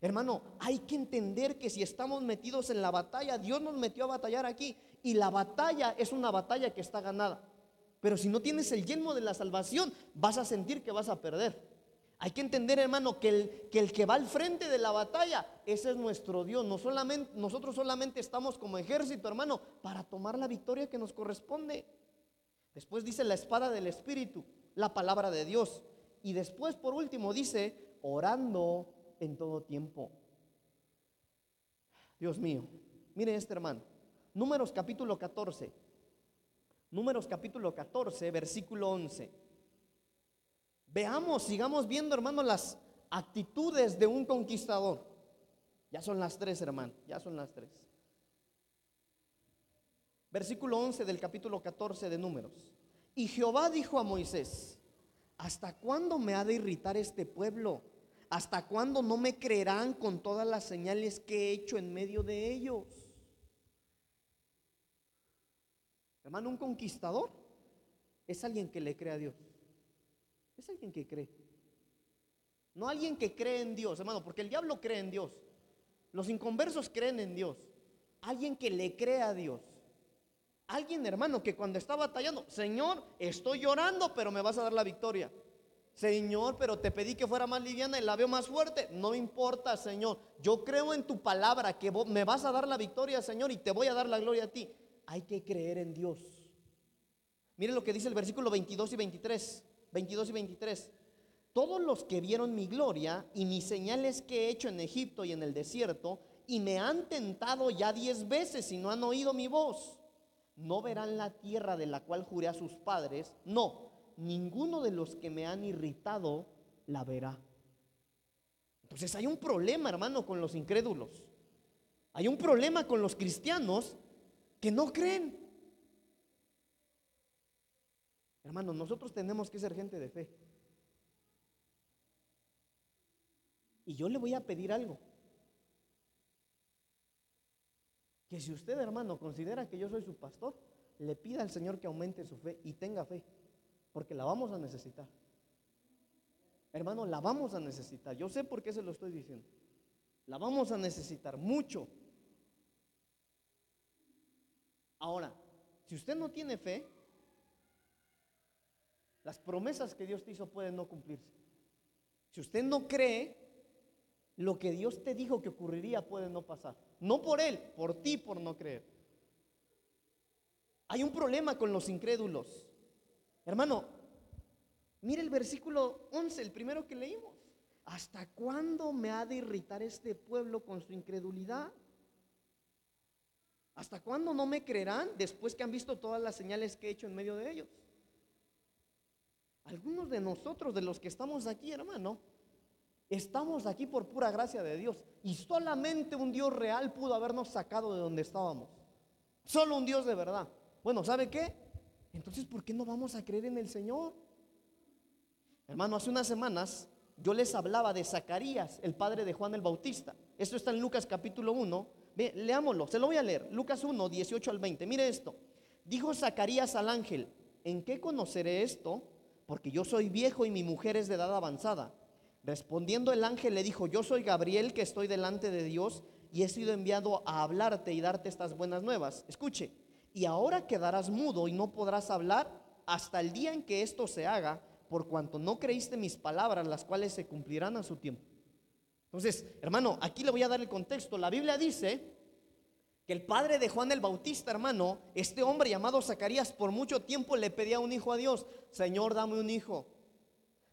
Hermano, hay que entender que si estamos metidos en la batalla, Dios nos metió a batallar aquí y la batalla es una batalla que está ganada. Pero si no tienes el yelmo de la salvación, vas a sentir que vas a perder. Hay que entender, hermano, que el, que va al frente de la batalla, ese es nuestro Dios. No solamente, nosotros solamente estamos como ejército, hermano, para tomar la victoria que nos corresponde. Después dice la espada del Espíritu la palabra de Dios. Y después, por último, dice, orando en todo tiempo. Dios mío, miren este hermano. Números capítulo 14. Números capítulo 14, versículo 11. Veamos, sigamos viendo, hermano, las actitudes de un conquistador. Ya son las tres, hermano, ya son las tres. Versículo 11 del capítulo 14 de Números. Y Jehová dijo a Moisés, ¿hasta cuándo me ha de irritar este pueblo? ¿Hasta cuándo no me creerán con todas las señales que he hecho en medio de ellos? Hermano, un conquistador es alguien que le cree a Dios. Es alguien que cree. No alguien que cree en Dios, hermano, porque el diablo cree en Dios. Los inconversos creen en Dios. Alguien que le cree a Dios. Alguien, hermano, que cuando está batallando, Señor, estoy llorando, pero me vas a dar la victoria. Señor, pero te pedí que fuera más liviana y la veo más fuerte. No importa, Señor. Yo creo en tu palabra que me vas a dar la victoria, Señor, y te voy a dar la gloria a ti. Hay que creer en Dios. Miren lo que dice el versículo 22 y 23. 22 y 23. Todos los que vieron mi gloria y mis señales que he hecho en Egipto y en el desierto, y me han tentado ya diez veces y no han oído mi voz, no verán la tierra de la cual juré a sus padres. No, ninguno de los que me han irritado la verá. Entonces hay un problema, hermano, con los incrédulos. Hay un problema con los cristianos que no creen. Hermano, nosotros tenemos que ser gente de fe. Y yo le voy a pedir algo. Que si usted, hermano, considera que yo soy su pastor, le pida al Señor que aumente su fe y tenga fe, porque la vamos a necesitar. Hermano, la vamos a necesitar. Yo sé por qué se lo estoy diciendo. La vamos a necesitar mucho. Ahora, si usted no tiene fe, las promesas que Dios te hizo pueden no cumplirse. Si usted no cree, lo que Dios te dijo que ocurriría puede no pasar. No por Él, por ti, por no creer. Hay un problema con los incrédulos. Hermano, mire el versículo 11, el primero que leímos. ¿Hasta cuándo me ha de irritar este pueblo con su incredulidad? ¿Hasta cuándo no me creerán después que han visto todas las señales que he hecho en medio de ellos? Algunos de nosotros, de los que estamos aquí, hermano, Estamos aquí por pura gracia de Dios. Y solamente un Dios real pudo habernos sacado de donde estábamos. Solo un Dios de verdad. Bueno, ¿sabe qué? Entonces, ¿por qué no vamos a creer en el Señor? Hermano, hace unas semanas yo les hablaba de Zacarías, el padre de Juan el Bautista. Esto está en Lucas capítulo 1. Ve, leámoslo, se lo voy a leer. Lucas 1, 18 al 20. Mire esto. Dijo Zacarías al ángel, ¿en qué conoceré esto? Porque yo soy viejo y mi mujer es de edad avanzada. Respondiendo el ángel le dijo, yo soy Gabriel que estoy delante de Dios y he sido enviado a hablarte y darte estas buenas nuevas. Escuche, y ahora quedarás mudo y no podrás hablar hasta el día en que esto se haga, por cuanto no creíste mis palabras, las cuales se cumplirán a su tiempo. Entonces, hermano, aquí le voy a dar el contexto. La Biblia dice que el padre de Juan el Bautista, hermano, este hombre llamado Zacarías, por mucho tiempo le pedía un hijo a Dios. Señor, dame un hijo.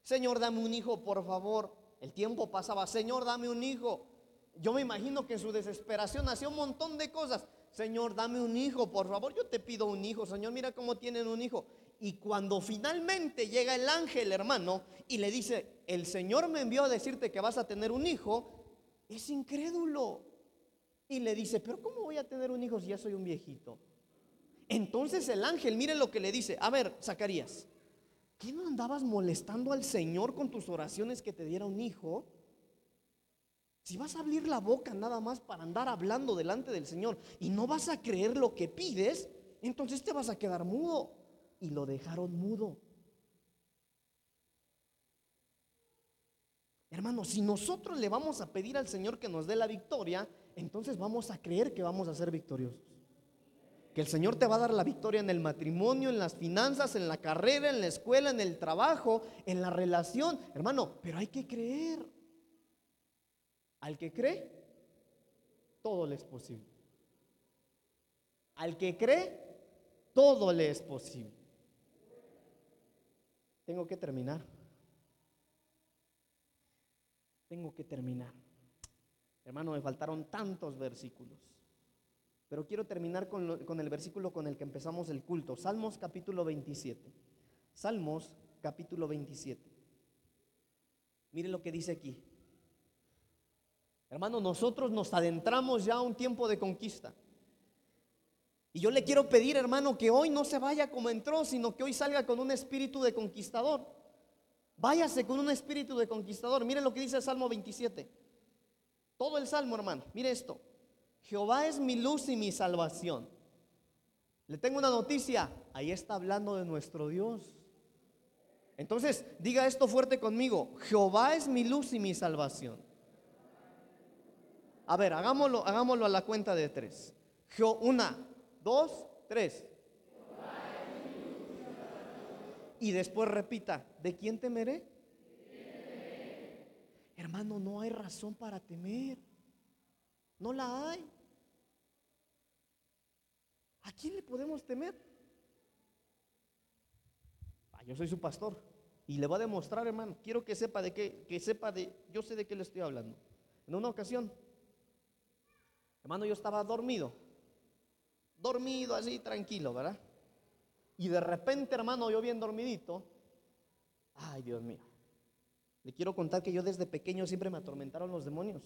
Señor, dame un hijo, por favor. El tiempo pasaba, Señor, dame un hijo. Yo me imagino que en su desesperación hacía un montón de cosas. Señor, dame un hijo, por favor. Yo te pido un hijo, Señor, mira cómo tienen un hijo. Y cuando finalmente llega el ángel, hermano, y le dice, el Señor me envió a decirte que vas a tener un hijo, es incrédulo. Y le dice, pero ¿cómo voy a tener un hijo si ya soy un viejito? Entonces el ángel, mire lo que le dice. A ver, Zacarías, ¿Qué no andabas molestando al Señor con tus oraciones que te diera un hijo? Si vas a abrir la boca nada más para andar hablando delante del Señor y no vas a creer lo que pides, entonces te vas a quedar mudo. Y lo dejaron mudo. Hermano, si nosotros le vamos a pedir al Señor que nos dé la victoria, entonces vamos a creer que vamos a ser victoriosos. Que el Señor te va a dar la victoria en el matrimonio, en las finanzas, en la carrera, en la escuela, en el trabajo, en la relación. Hermano, pero hay que creer. Al que cree, todo le es posible. Al que cree, todo le es posible. Tengo que terminar. Tengo que terminar. Hermano, me faltaron tantos versículos. Pero quiero terminar con, el versículo con el que empezamos el culto. Salmos capítulo 27. Salmos capítulo 27. Mire lo que dice aquí. Hermano, nosotros nos adentramos ya a un tiempo de conquista. Y yo le quiero pedir, hermano, que hoy no se vaya como entró, sino que hoy salga con un espíritu de conquistador. Váyase con un espíritu de conquistador. Mire lo que dice el Salmo 27. Todo el Salmo, hermano. Mire esto. Jehová es mi luz y mi salvación. Le tengo una noticia. Ahí está hablando de nuestro Dios. Entonces, diga esto fuerte conmigo. Jehová es mi luz y mi salvación. A ver, hagámoslo, hagámoslo a la cuenta de tres. Una, dos, tres. Y después repita, ¿de quién temeré? Hermano, no hay razón para temer. No la hay. ¿A quién le podemos temer? Ah, yo soy su pastor y le voy a demostrar, hermano. Quiero que sepa de qué, que sepa de, yo sé de qué le estoy hablando. En una ocasión, hermano, yo estaba dormido, dormido así, tranquilo, ¿verdad? Y de repente, hermano, yo bien dormidito, ay Dios mío, le quiero contar que yo desde pequeño siempre me atormentaron los demonios.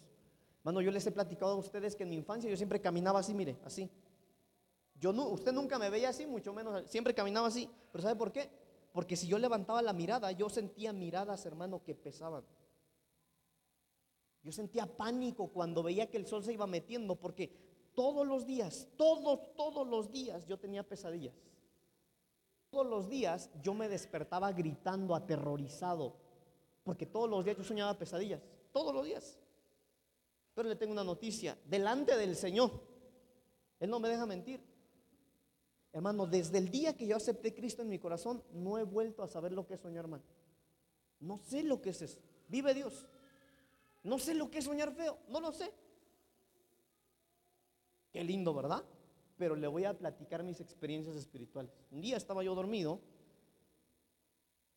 Hermano, yo les he platicado a ustedes que en mi infancia yo siempre caminaba así, mire, así. Yo no, usted nunca me veía así, mucho menos, siempre caminaba así. Pero ¿sabe por qué? Porque si yo levantaba la mirada, yo sentía miradas, hermano, que pesaban. Yo sentía pánico cuando veía que el sol se iba metiendo, porque todos los días, todos, todos los días yo tenía pesadillas. Todos los días yo me despertaba gritando, aterrorizado, porque todos los días yo soñaba pesadillas, todos los días. Pero le tengo una noticia, delante del Señor, Él no me deja mentir. Hermano, desde el día que yo acepté Cristo en mi corazón, no he vuelto a saber lo que es soñar, hermano. No sé lo que es eso. Vive Dios. No sé lo que es soñar feo, no lo sé. Qué lindo, ¿verdad? Pero le voy a platicar mis experiencias espirituales. Un día estaba yo dormido,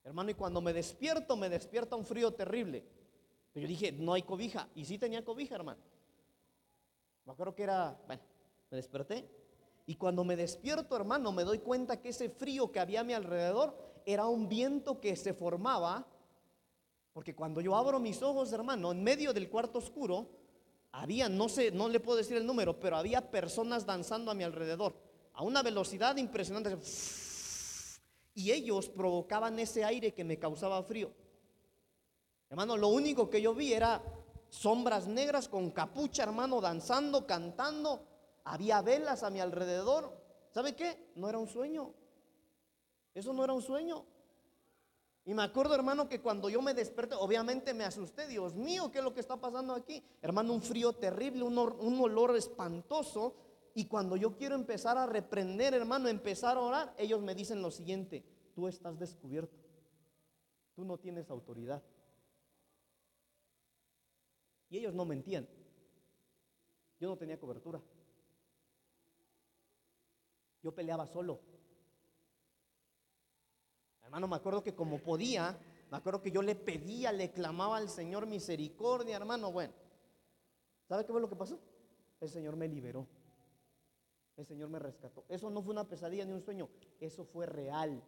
hermano, y cuando me despierto, me despierta un frío terrible. Pero yo dije, no hay cobija. Y sí tenía cobija, hermano. Me acuerdo que era, bueno, me desperté. Y cuando me despierto, hermano, me doy cuenta que ese frío que había a mi alrededor era un viento que se formaba. Porque cuando yo abro mis ojos, hermano, en medio del cuarto oscuro, había, no sé, no le puedo decir el número, pero había personas danzando a mi alrededor a una velocidad impresionante. Y ellos provocaban ese aire que me causaba frío. Hermano, lo único que yo vi era sombras negras con capucha, hermano, danzando, cantando. Había velas a mi alrededor. ¿Sabe qué? No era un sueño. Eso no era un sueño. Y me acuerdo, hermano, que cuando yo me desperté, obviamente me asusté. Dios mío, ¿qué es lo que está pasando aquí? Hermano, un frío terrible, un, un olor espantoso. Y cuando yo quiero empezar a reprender, hermano, empezar a orar, ellos me dicen lo siguiente, tú estás descubierto. Tú no tienes autoridad. Y ellos no mentían. Yo no tenía cobertura. Yo peleaba solo. Hermano, me acuerdo que como podía, me acuerdo que yo le pedía, le clamaba al Señor misericordia, hermano. Bueno, ¿sabe qué fue lo que pasó? El Señor me liberó. El Señor me rescató. Eso no fue una pesadilla ni un sueño, eso fue real.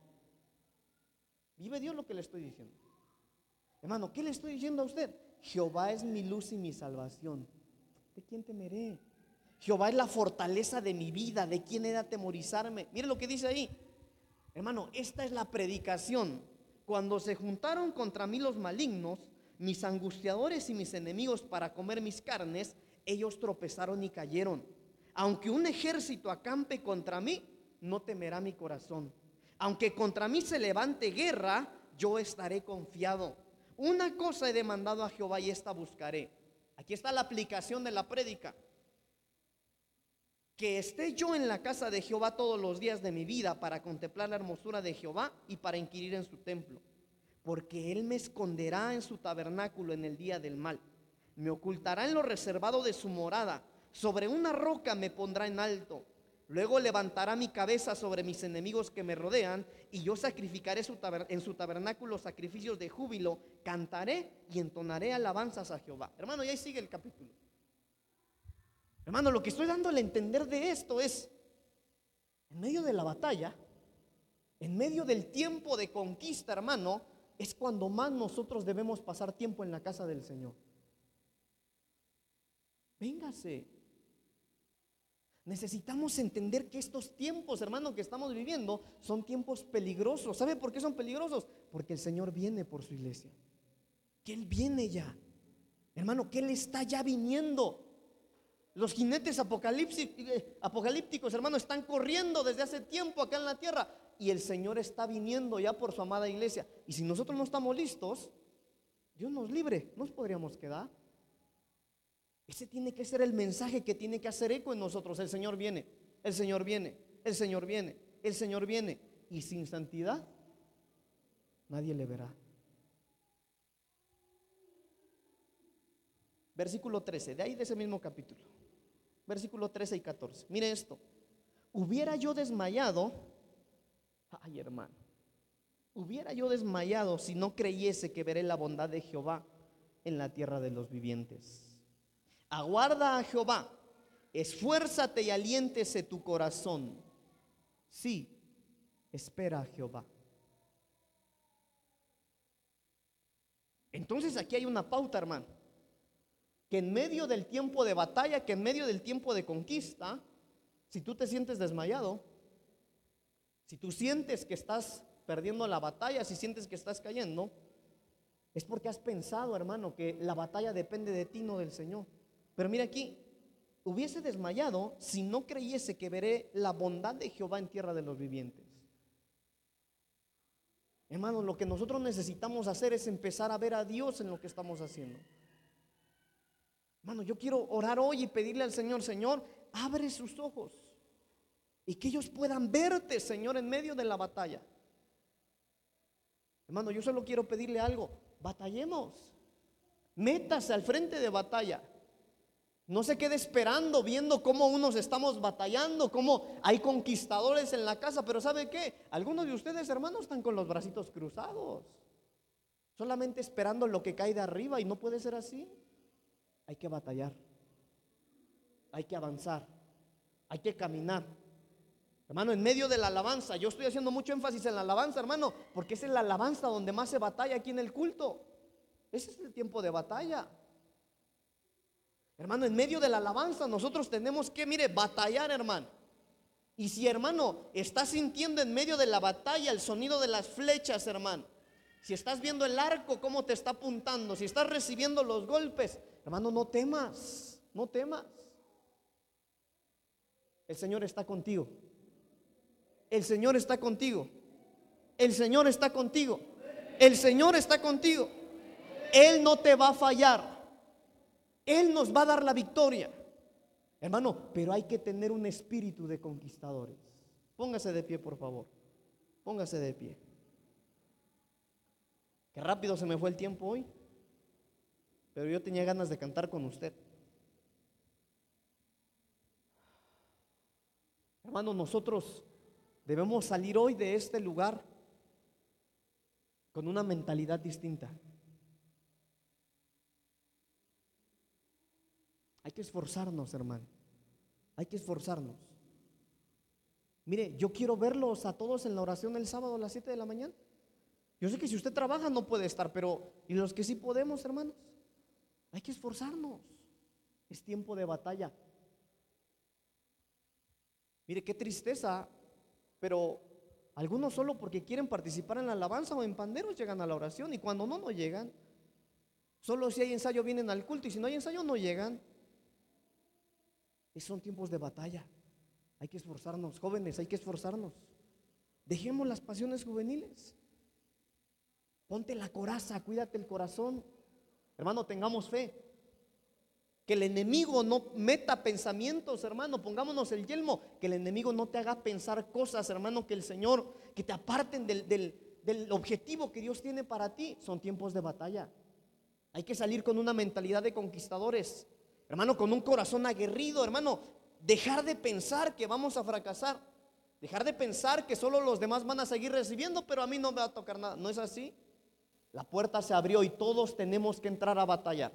¿Vive Dios lo que le estoy diciendo? Hermano, ¿qué le estoy diciendo a usted? Jehová es mi luz y mi salvación. ¿De quién temeré? Jehová es la fortaleza de mi vida. ¿De quién de atemorizarme? Mire lo que dice ahí. Hermano, esta es la predicación. Cuando se juntaron contra mí los malignos, mis angustiadores y mis enemigos para comer mis carnes, ellos tropezaron y cayeron. Aunque un ejército acampe contra mí, no temerá mi corazón. Aunque contra mí se levante guerra, yo estaré confiado. Una cosa he demandado a Jehová y esta buscaré. Aquí está la aplicación de la prédica que esté yo en la casa de Jehová todos los días de mi vida para contemplar la hermosura de Jehová y para inquirir en su templo. Porque Él me esconderá en su tabernáculo en el día del mal. Me ocultará en lo reservado de su morada. Sobre una roca me pondrá en alto. Luego levantará mi cabeza sobre mis enemigos que me rodean y yo sacrificaré en su tabernáculo sacrificios de júbilo. Cantaré y entonaré alabanzas a Jehová. Hermano, y ahí sigue el capítulo. Hermano, lo que estoy dándole a entender de esto es, en medio de la batalla, en medio del tiempo de conquista, hermano, es cuando más nosotros debemos pasar tiempo en la casa del Señor. Véngase. Necesitamos entender que estos tiempos, hermano, que estamos viviendo son tiempos peligrosos. ¿Sabe por qué son peligrosos? Porque el Señor viene por su iglesia. Que Él viene ya. Hermano, que Él está ya viniendo. Los jinetes eh, apocalípticos, hermano, están corriendo desde hace tiempo acá en la tierra. Y el Señor está viniendo ya por su amada iglesia. Y si nosotros no estamos listos, Dios nos libre, nos podríamos quedar. Ese tiene que ser el mensaje que tiene que hacer eco en nosotros. El Señor viene, el Señor viene, el Señor viene, el Señor viene. Y sin santidad, nadie le verá. Versículo 13, de ahí de ese mismo capítulo. Versículo 13 y 14. Mire esto. Hubiera yo desmayado, ay hermano, hubiera yo desmayado si no creyese que veré la bondad de Jehová en la tierra de los vivientes. Aguarda a Jehová, esfuérzate y aliéntese tu corazón. Sí, espera a Jehová. Entonces aquí hay una pauta, hermano, que en medio del tiempo de batalla, que en medio del tiempo de conquista, si tú te sientes desmayado, si tú sientes que estás perdiendo la batalla, si sientes que estás cayendo, es porque has pensado, hermano, que la batalla depende de ti, no del Señor. Pero mira aquí, hubiese desmayado si no creyese que veré la bondad de Jehová en tierra de los vivientes. Hermano, lo que nosotros necesitamos hacer es empezar a ver a Dios en lo que estamos haciendo. Hermano, yo quiero orar hoy y pedirle al Señor, Señor, abre sus ojos y que ellos puedan verte, Señor, en medio de la batalla. Hermano, yo solo quiero pedirle algo, batallemos, métase al frente de batalla. No se quede esperando viendo cómo unos estamos batallando, cómo hay conquistadores en la casa, pero ¿sabe qué? Algunos de ustedes, hermanos, están con los bracitos cruzados, solamente esperando lo que cae de arriba y no puede ser así. Hay que batallar, hay que avanzar, hay que caminar. Hermano, en medio de la alabanza, yo estoy haciendo mucho énfasis en la alabanza, hermano, porque es en la alabanza donde más se batalla aquí en el culto. Ese es el tiempo de batalla. Hermano, en medio de la alabanza nosotros tenemos que, mire, batallar, hermano. Y si, hermano, estás sintiendo en medio de la batalla el sonido de las flechas, hermano. Si estás viendo el arco, cómo te está apuntando. Si estás recibiendo los golpes, hermano, no temas, no temas. El Señor está contigo. El Señor está contigo. El Señor está contigo. El Señor está contigo. Él no te va a fallar. Él nos va a dar la victoria. Hermano, pero hay que tener un espíritu de conquistadores. Póngase de pie, por favor. Póngase de pie. Qué rápido se me fue el tiempo hoy. Pero yo tenía ganas de cantar con usted. Hermano, nosotros debemos salir hoy de este lugar con una mentalidad distinta. Hay que esforzarnos, hermano. Hay que esforzarnos. Mire, yo quiero verlos a todos en la oración el sábado a las 7 de la mañana. Yo sé que si usted trabaja no puede estar, pero ¿y los que sí podemos, hermanos? Hay que esforzarnos. Es tiempo de batalla. Mire, qué tristeza, pero algunos solo porque quieren participar en la alabanza o en panderos llegan a la oración y cuando no, no llegan. Solo si hay ensayo vienen al culto y si no hay ensayo no llegan son tiempos de batalla. Hay que esforzarnos, jóvenes, hay que esforzarnos. Dejemos las pasiones juveniles. Ponte la coraza, cuídate el corazón. Hermano, tengamos fe. Que el enemigo no meta pensamientos, hermano. Pongámonos el yelmo. Que el enemigo no te haga pensar cosas, hermano. Que el Señor, que te aparten del, del objetivo que Dios tiene para ti. Son tiempos de batalla. Hay que salir con una mentalidad de conquistadores. Hermano, con un corazón aguerrido, hermano, dejar de pensar que vamos a fracasar. Dejar de pensar que solo los demás van a seguir recibiendo, pero a mí no me va a tocar nada. ¿No es así? La puerta se abrió y todos tenemos que entrar a batallar.